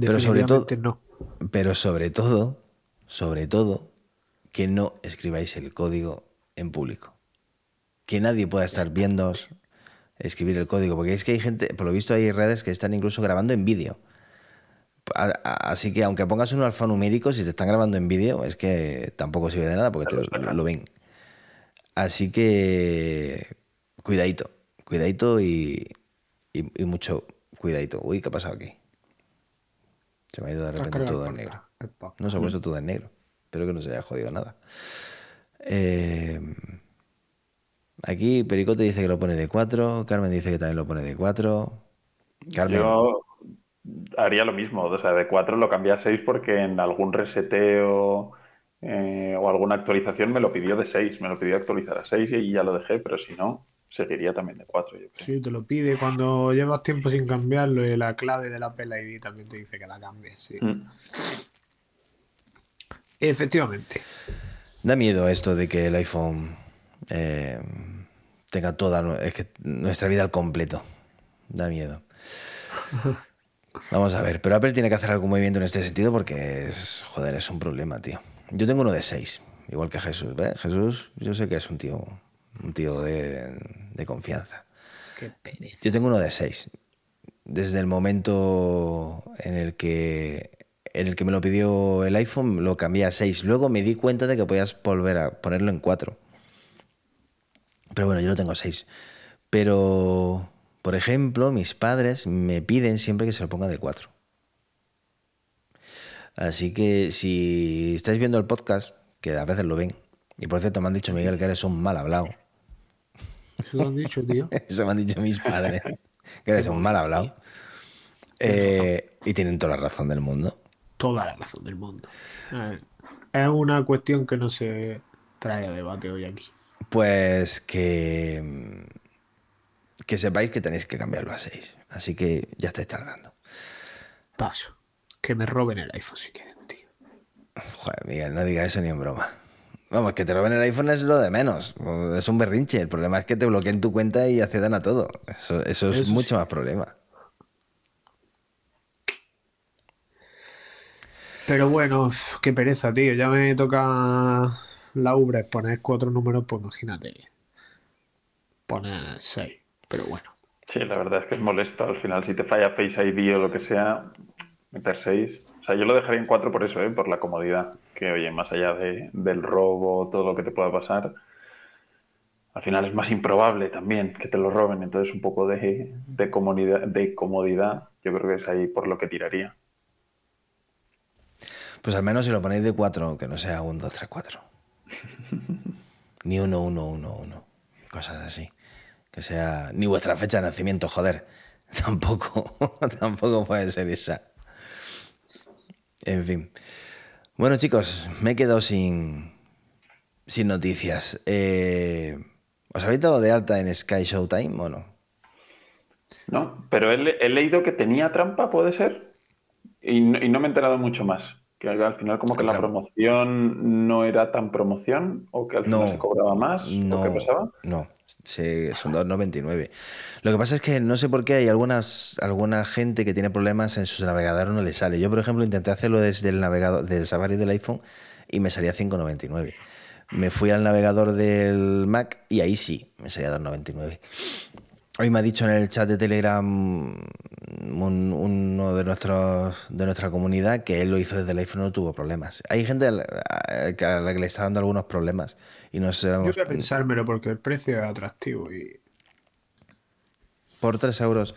Pero sobre todo- no. Pero sobre todo, sobre todo, que no escribáis el código en público. Que nadie pueda estar viendo escribir el código, porque es que hay gente, por lo visto hay redes que están incluso grabando en vídeo. Así que aunque pongas un alfanumérico, si te están grabando en vídeo, es que tampoco sirve de nada porque te lo, lo ven. Así que cuidadito, cuidadito y, y- y mucho cuidadito. Uy, ¿qué ha pasado aquí? Se me ha ido de repente todo el en negro. No se ha puesto todo en negro. Espero que no se haya jodido nada. Eh, aquí Pericote dice que lo pone de 4. Carmen dice que también lo pone de 4. Carmen. Yo haría lo mismo, o sea, de 4 lo cambié a 6 porque en algún reseteo eh, o alguna actualización me lo pidió de 6, me lo pidió actualizar a 6 y ya lo dejé, pero si no, seguiría también de 4. Yo creo. Sí, te lo pide cuando llevas tiempo sin cambiarlo y la clave de la Apple ID también te dice que la cambies, sí. Mm. Efectivamente. Da miedo esto de que el iPhone eh, tenga toda nu- es que nuestra vida al completo. Da miedo. Vamos a ver, pero Apple tiene que hacer algún movimiento en este sentido porque es, joder, es un problema, tío. Yo tengo uno de 6, igual que Jesús. ¿ves? Jesús, yo sé que es un tío, un tío de, de confianza. Qué pereza. Yo tengo uno de 6. Desde el momento en el que en el que me lo pidió el iPhone, lo cambié a 6. Luego me di cuenta de que podías volver a ponerlo en 4. Pero bueno, yo lo tengo 6. Pero, por ejemplo, mis padres me piden siempre que se lo ponga de 4. Así que si estáis viendo el podcast, que a veces lo ven, y por cierto me han dicho, Miguel, que eres un mal hablado. Eso lo han dicho, tío. [laughs] Eso me han dicho mis padres, [laughs] que eres un mal hablado. Eh, y tienen toda la razón del mundo. Toda la razón del mundo. Ver, Es una cuestión que no se trae a debate hoy aquí. Pues que, que sepáis que tenéis que cambiarlo a 6. Así que ya estáis tardando. Paso. Que me roben el iPhone si quieren, tío. Joder, Miguel, no digas eso ni en broma. Vamos, que te roben el iPhone es lo de menos. Es un berrinche. El problema es que te bloqueen tu cuenta y accedan a todo. Eso, eso es Eso mucho más problema. Pero bueno, qué pereza, tío. Ya me toca la Ubre poner cuatro números, pues imagínate. Poner seis. Pero bueno. Sí, la verdad es que es molesto. Al final, si te falla Face ID o lo que sea, meter 6. O sea, yo lo dejaría en 4 por eso, ¿eh? por la comodidad. Que, oye, más allá de- del robo, todo lo que te pueda pasar, al final es más improbable también que te lo roben. Entonces, un poco de, de, comodidad, de comodidad, yo creo que es ahí por lo que tiraría. Pues al menos si lo ponéis de 4, que no sea 1, 2, 3, 4. Ni 1, 1, 1, 1. Cosas así. Que sea. Ni vuestra fecha de nacimiento, joder. [laughs] Tampoco. [laughs] Tampoco puede ser esa. En fin. Bueno, chicos, me he quedado sin. Noticias. Eh, ¿Os habéis dado de alta en Sky Showtime o no? ¿No? Pero he, le- he leído que tenía trampa, ¿puede ser? Y no me he enterado mucho más. Que al final como que la promoción no era tan promoción o que al final No. se cobraba más No, o qué pasaba. no, se- son 2,99. Lo que pasa es que no sé por qué hay algunas, alguna gente que tiene problemas en su navegador no le sale. Yo, por ejemplo, intenté hacerlo desde el navegador, desde el Safari del iPhone y me salía 5,99. Me fui al navegador del Mac y ahí sí, me salía 2,99. Hoy me ha dicho en el chat de Telegram un- uno de nuestros de nuestra comunidad que él lo hizo desde el iPhone y no tuvo problemas. Hay gente a la, a la que le está dando algunos problemas y no Yo voy a pensármelo porque el precio es atractivo y por 3 euros.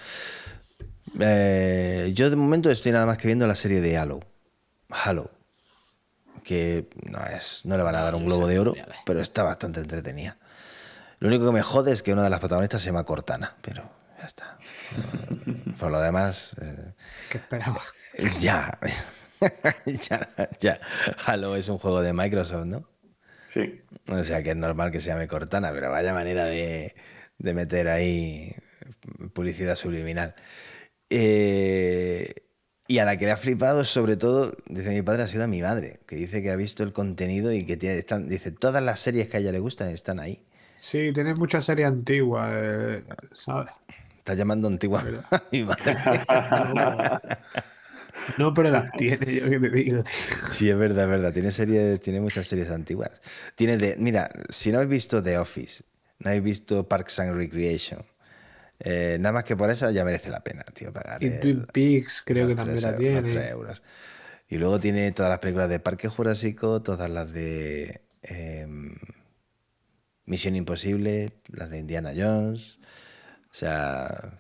Eh, yo de momento estoy nada más que viendo la serie de Halo. Halo. Que no es. No le van a dar un globo de oro, pero está bastante entretenida. Lo único que me jode es que una de las protagonistas se llama Cortana, pero ya está. Por lo demás. eh, ¿qué esperaba? ya. [laughs] ya. Ya. Halo es un juego de Microsoft, ¿no? Sí. O sea que es normal que se llame Cortana, pero vaya manera de, de meter ahí publicidad subliminal. Eh, y a la que le ha flipado, sobre todo, dice mi padre, ha sido a mi madre, que dice que ha visto el contenido y que tiene, están, dice, todas las series que a ella le gustan están ahí. Sí, tienes muchas series antiguas, eh, ¿sabes? Estás llamando antigua. [laughs] [laughs] No, pero las tiene, yo que te digo, tío. Sí, es verdad, es verdad. Tiene, series, tiene muchas series antiguas. Tiene de, mira, si no habéis visto The Office, no habéis visto Parks and Recreation, eh, nada más que por eso ya merece la pena, tío, pagar. Y el- Twin Peaks creo que también la tiene. euros. Y luego tiene todas las películas de Parque Jurásico, todas las de em, Misión Imposible, las de Indiana Jones. O sea,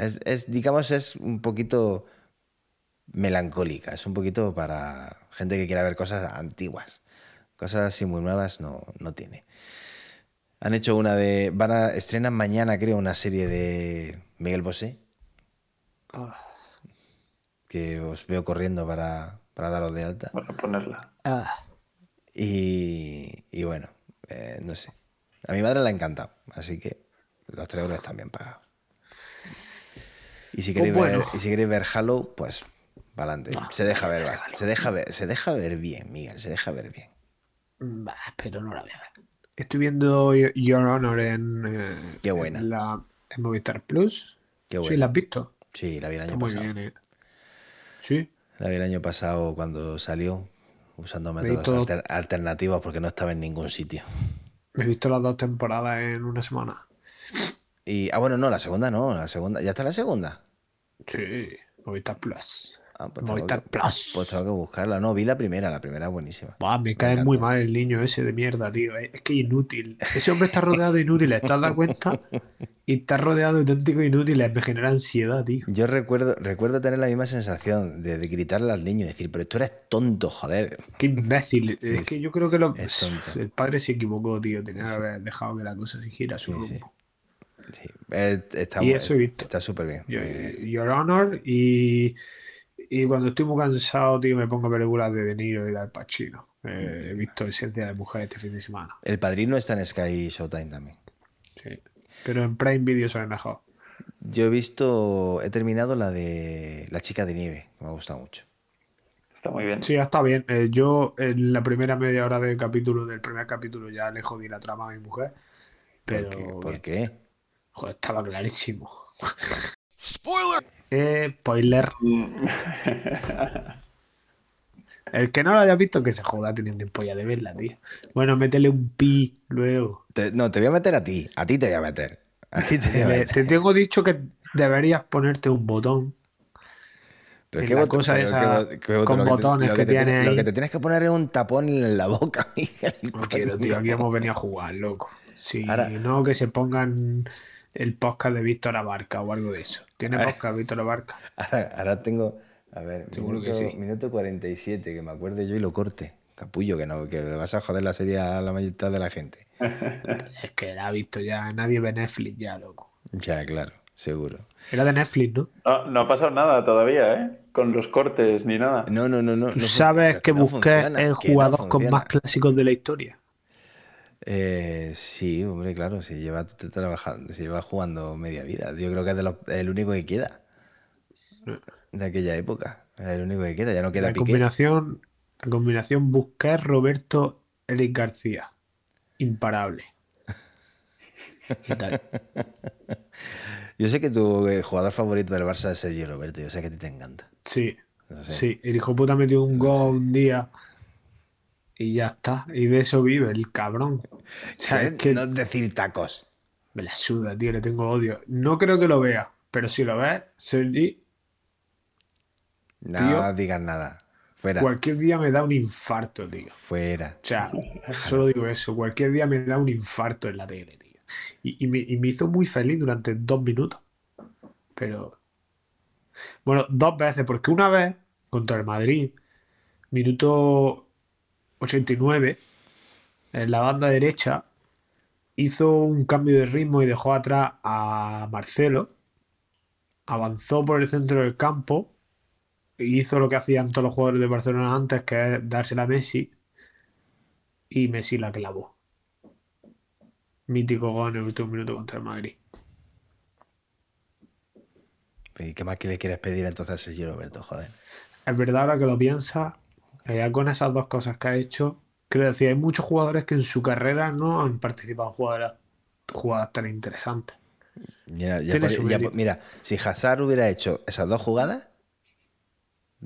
es, es, digamos, es un poquito melancólica, es un poquito para gente que quiera ver cosas antiguas. Cosas así muy nuevas no, no tiene. Han hecho una de. Van a estrenan mañana, creo, una serie de Miguel Bosé, Ah, que os veo corriendo para, para daros de alta. Bueno, ponerla. ah. Y, y bueno, eh, no sé. A mi madre le ha encantado, así que los 3 euros están bien pagados. Y si queréis, bueno. ver, y si queréis ver Halo, pues para adelante. No, se deja ver, se deja ver, se deja ver bien, Miguel, se deja ver bien. Bah, pero no la voy a ver. Estoy viendo Your Honor en, eh, Qué buena. en, la, en Movistar Plus. Qué Sí, bueno. ¿la has visto? Sí, la vi el año Está muy pasado. bien, ¿eh? Sí. La vi el año pasado cuando salió, usando métodos alter- alternativos porque no estaba en ningún sitio. Me he visto las dos temporadas en una semana. Y, ah, bueno, no, la segunda no, la segunda. ¿Ya está la segunda? Sí. Movistar Plus. Ah, pues, tengo Movistar que, Plus. pues tengo que buscarla. No, vi la primera, la primera es buenísima. Buah, me cae muy mal el niño ese de mierda, tío. Es es que inútil. Ese hombre está rodeado de inútiles, ¿te has dado cuenta? Y está rodeado de auténticos inútiles. Me genera ansiedad, tío. Yo recuerdo, recuerdo tener la misma sensación de, de gritarle al niño y decir, pero tú eres tonto, joder. Qué imbécil. [laughs] Sí, es que yo creo que lo- el padre se equivocó, tío. Tenía que haber dejado que la cosa siguiera su Sí, rumbo. Sí, eh, está Y eso he visto. Está súper bien. Yo- Eh, Your Honor y, y cuando estoy muy cansado, tío, me pongo películas de De Niro y de Al Pacino. Eh, he visto Esencia de Mujer este fin de semana. el padrino está en Sky Showtime también. Sí. Pero en Prime Video se ve mejor. Yo he visto, he terminado la de La chica de nieve, que me ha gustado mucho. Está muy bien. Sí, está bien. Eh, yo en la primera media hora del capítulo, del primer capítulo, ya le jodí la trama a mi mujer. Pero ¿Por qué? ¿Por bien. qué? Joder, estaba clarísimo. Spoiler. Eh, spoiler. [laughs] El que no lo haya visto, que se joda teniendo tiempo ya de verla, tío. Bueno, métele un pi luego. Te- no, te voy a meter a ti. A ti te voy a meter. A ti te voy a meter. te tengo dicho que deberías ponerte un botón. Pero qué botón- cosa pero esa qué bo- qué botón, con que botones que tiene- Lo que te tienes que poner es un tapón en la boca, [laughs] Miguel. No quiero, tío. Aquí hemos venido a jugar, loco. Si Ahora- no, que se pongan el podcast de Víctor Abarca o algo de eso. ¿Tiene Ahora- podcast Víctor Abarca? [laughs] Ahora, ahora tengo, a ver, Seguro que minuto, sí. minuto 47, que me acuerde yo y lo corte. Capullo, que no, que le vas a joder la serie a la mayoría de la gente. [laughs] Es que la ha visto ya. Nadie ve Netflix ya, loco. Ya, claro, seguro. Era de Netflix, ¿no? No, no ha pasado nada todavía, ¿eh? Con los cortes ni nada. No, no, no, no. ¿Tú no sabes que no busqué funciona, el que no jugador con más clásicos de la historia? Eh, sí, hombre, claro, si lleva trabajando, si lleva jugando media vida. Yo creo que es de los- el único que queda de aquella época. Es el único que queda, ya no queda La Piqué. combinación, la combinación Busquets, Roberto, Eric García. Imparable. Tal. [laughs] Yo sé que tu eh, jugador favorito del Barça es Sergio Roberto, yo sé que a ti te encanta. Sí, No sé. sí. El hijo puta metió un gol un día y ya está. Y de eso vive el cabrón. O sea, es que No decir tacos. me la suda, tío. Le tengo odio. No creo que lo vea, pero si lo ves, Sergi, No Tío. digas nada. Fuera. cualquier día me da un infarto, tío. Fuera. O sea, solo digo eso. Cualquier día me da un infarto en la tele, tío. Y, y me, y me hizo muy feliz durante dos minutos. Pero. Bueno, dos veces, porque una vez contra el Madrid, minuto 89, en la banda derecha, hizo un cambio de ritmo y dejó atrás a Marcelo. Avanzó por el centro del campo y hizo lo que hacían todos los jugadores de Barcelona antes, que es dársela a Messi. Y Messi la clavó. Mítico gol en el último minuto contra el Madrid. ¿Y qué más que le quieres pedir entonces a Sergio Roberto? Joder. Es verdad, ahora que lo piensas, eh, ya con esas dos cosas que ha hecho, quiero decir, hay muchos jugadores que en su carrera no han participado en jugadas, jugadas tan interesantes. Mira, ya Tiene por- su ya mérito. por- mira, si Hazard hubiera hecho esas dos jugadas,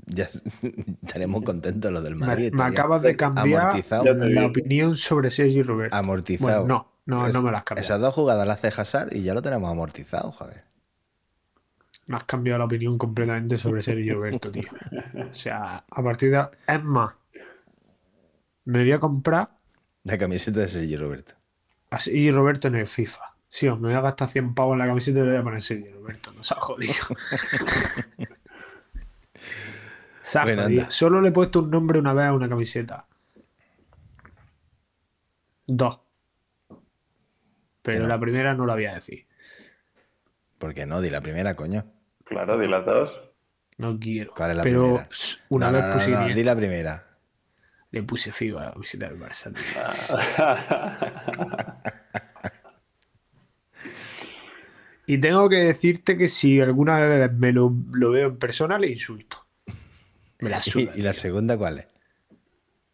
ya [laughs] estaríamos contentos los del Madrid. me acabas de cambiar amortizado. La opinión sobre Sergio Roberto. Amortizado. Bueno, no, no, Es- no me las has cambiado. Esas dos jugadas las hace Hazard y ya lo tenemos amortizado, joder. Me has cambiado la opinión completamente sobre Sergio Roberto, tío. [laughs] O sea, a partir de... Es más, me voy a comprar La camiseta de Sergio Roberto. a Sergio Roberto en el FIFA. Sí, me voy a gastar 100 pavos en la camiseta y le voy a poner Sergio Roberto. No se ha jodido. [laughs] se ha Bueno, jodido. anda. Solo le he puesto un nombre una vez a una camiseta. Dos. Pero no. la primera no la voy a decir. ¿Por qué no? Di la primera, coño. Claro, di las dos. No quiero. ¿Cuál es la Pero primera? una No, vez no, no, puse no, di la primera. Le puse Figo a la del Barça. [laughs] Y tengo que decirte que si alguna vez me lo, lo veo en persona, le insulto. Me la [laughs] ¿Y, suda. y la tío. segunda cuál es?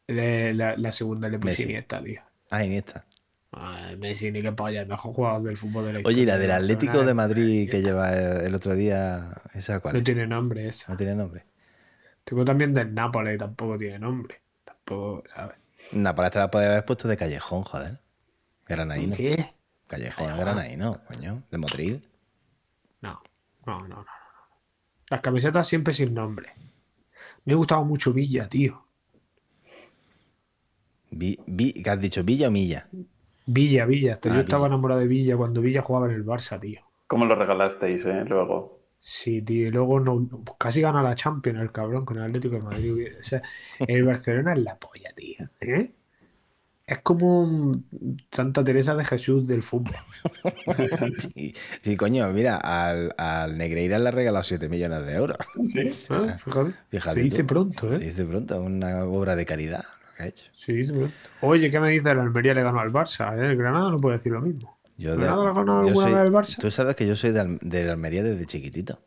Le- la, la segunda le puse Messi. Iniesta, tío. Ah, Iniesta. Ah, Messi ni que polla, el mejor jugador del fútbol de la Oye, ¿y la del Atlético de es Madrid que lleva el otro día, esa cuál No tiene nombre esa. No tiene nombre. Tengo también del Nápoles, tampoco tiene nombre. Tampoco, ¿sabes? Nápoles te la podía haber puesto de callejón, joder. Granaíno. ¿Qué? Callejón, Callejón. granaíno, coño. De Motril. No, no, no, no. Las camisetas siempre sin nombre. Me gustaba mucho Villa, tío. Vi, vi- ¿Qué has dicho? ¿Villa o Milla? Villa, Villa. Hasta Ah, yo estaba Villa. enamorado de Villa cuando Villa jugaba en el Barça, tío. ¿Cómo lo regalasteis, eh? Luego. Sí, tío. Y luego no, casi gana la Champions el cabrón con el Atlético de Madrid. O sea, el Barcelona es la polla, tío. ¿eh? Es como un Santa Teresa de Jesús del fútbol. [laughs] Sí, sí, coño, mira, al, al Negreira le ha regalado 7 millones de euros. [laughs] ¿Eh? Fíjate. Fíjate Se dice tú. pronto, Se ¿eh? dice pronto, una obra de caridad que ha hecho. Pronto. Oye, ¿qué me dice el Almería le ganó al Barça? ¿eh? El Granada no puede decir lo mismo. Yo ¿El de- Granada le ha ganado yo alguna soy- vez al Barça? Tú sabes que yo soy de, Al- de Almería desde chiquitito.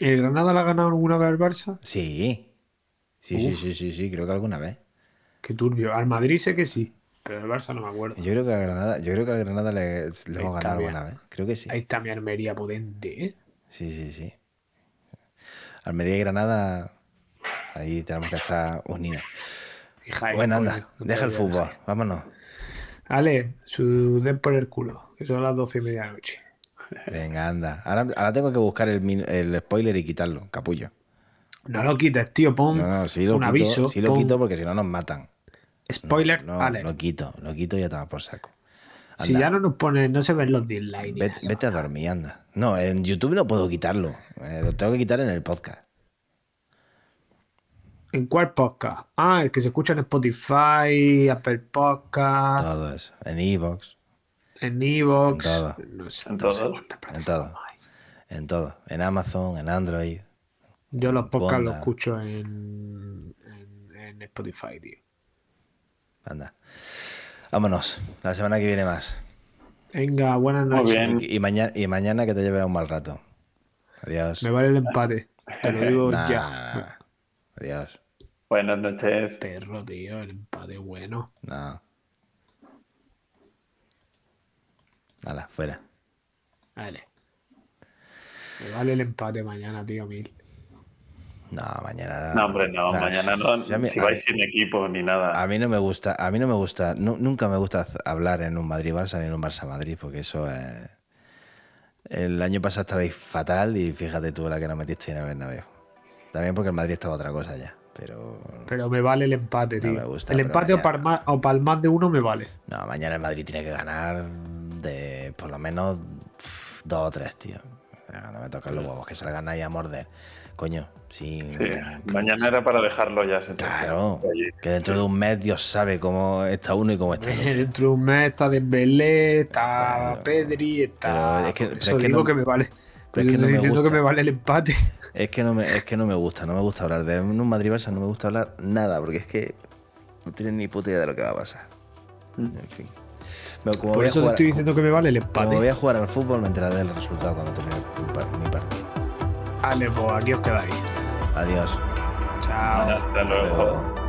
¿El Granada le ha ganado alguna vez al Barça? Sí. Sí, sí, Uf. sí, sí, sí, creo que alguna vez. Qué turbio. Al Madrid sé que sí, pero al Barça no me acuerdo. Yo creo que a Granada, yo creo que a Granada le, le hemos ganado alguna vez. Creo que sí. Ahí está mi Almería potente, ¿eh? Sí, sí, sí. Almería y Granada, ahí tenemos que estar unidos. Ahí, Bueno, anda, no deja el fútbol, dejar. vámonos. Ale, su den por el culo, que son las doce y media de la noche. Venga, anda. Ahora, ahora tengo que buscar el, min- el spoiler y quitarlo, capullo. No lo quites, tío, pon No, no, sí lo un quito, aviso. sí lo pon quito porque si no nos matan. Spoiler, No, Ale. lo quito, lo quito y ya estaba por saco. si ya no nos pone, no se ven los dislikes. vete, vete a dormir, anda. No, en YouTube no puedo quitarlo. eh, lo tengo que quitar en el podcast. ¿En cuál podcast? Ah, el que se escucha en Spotify, Apple Podcast, Todo eso. En Evox, en Evox. En todo. No sé, En no todo. en plataformas todo. hay. En todo. En Amazon, en Android. Yo los podcasts los escucho en, en, en Spotify, tío. Anda. Vámonos. La semana que viene más. Venga, buenas Muy noches. bien. Y, y mañana, y mañana que te lleves un mal rato. Adiós. Me vale el empate. Te lo digo [laughs] Nah, ya. Adiós. Buenas noches. Perro, tío, el empate bueno. No. Nada, fuera. Vale. Me vale el empate mañana, tío, mil. No, mañana. No, hombre, no. Nah, Mañana no. si mí- vais mí- sin equipo ni nada. A mí no me gusta, a mí no me gusta, nu- nunca me gusta hablar en un Madrid-Barça ni en un Barça-Madrid, porque eso es... El año pasado estabais fatal y fíjate tú la que nos metiste en el Bernabéu. También porque el Madrid estaba otra cosa ya, pero... Pero me vale el empate, No tío. me gusta, el empate o mañana- para, más, o para el más de uno me vale. No, mañana el Madrid tiene que ganar de por lo menos dos o tres, tío. No me tocan los huevos que gana ahí a morder. Coño, sí. Sí, mañana era para dejarlo ya. Claro, que dentro de un mes Dios sabe cómo está uno y cómo está el otro. [laughs] Dentro de un mes está Dembélé, está Claro. Pedri, está... Pero es que- pero eso es que digo no- que me vale. Pero es que Estoy no me gusta. que me vale el empate. [laughs] Es que no me, es que no me gusta, no me gusta hablar de un Madrid Barça, no me gusta hablar nada, porque es que no tienen ni puta idea de lo que va a pasar. En fin. Pero como Por eso te estoy diciendo que me vale el como empate. voy a jugar al fútbol, me enteraré del resultado cuando termine mi par- mi partido. Vale, pues aquí os quedáis. Adiós. Chao. hasta luego. Luego.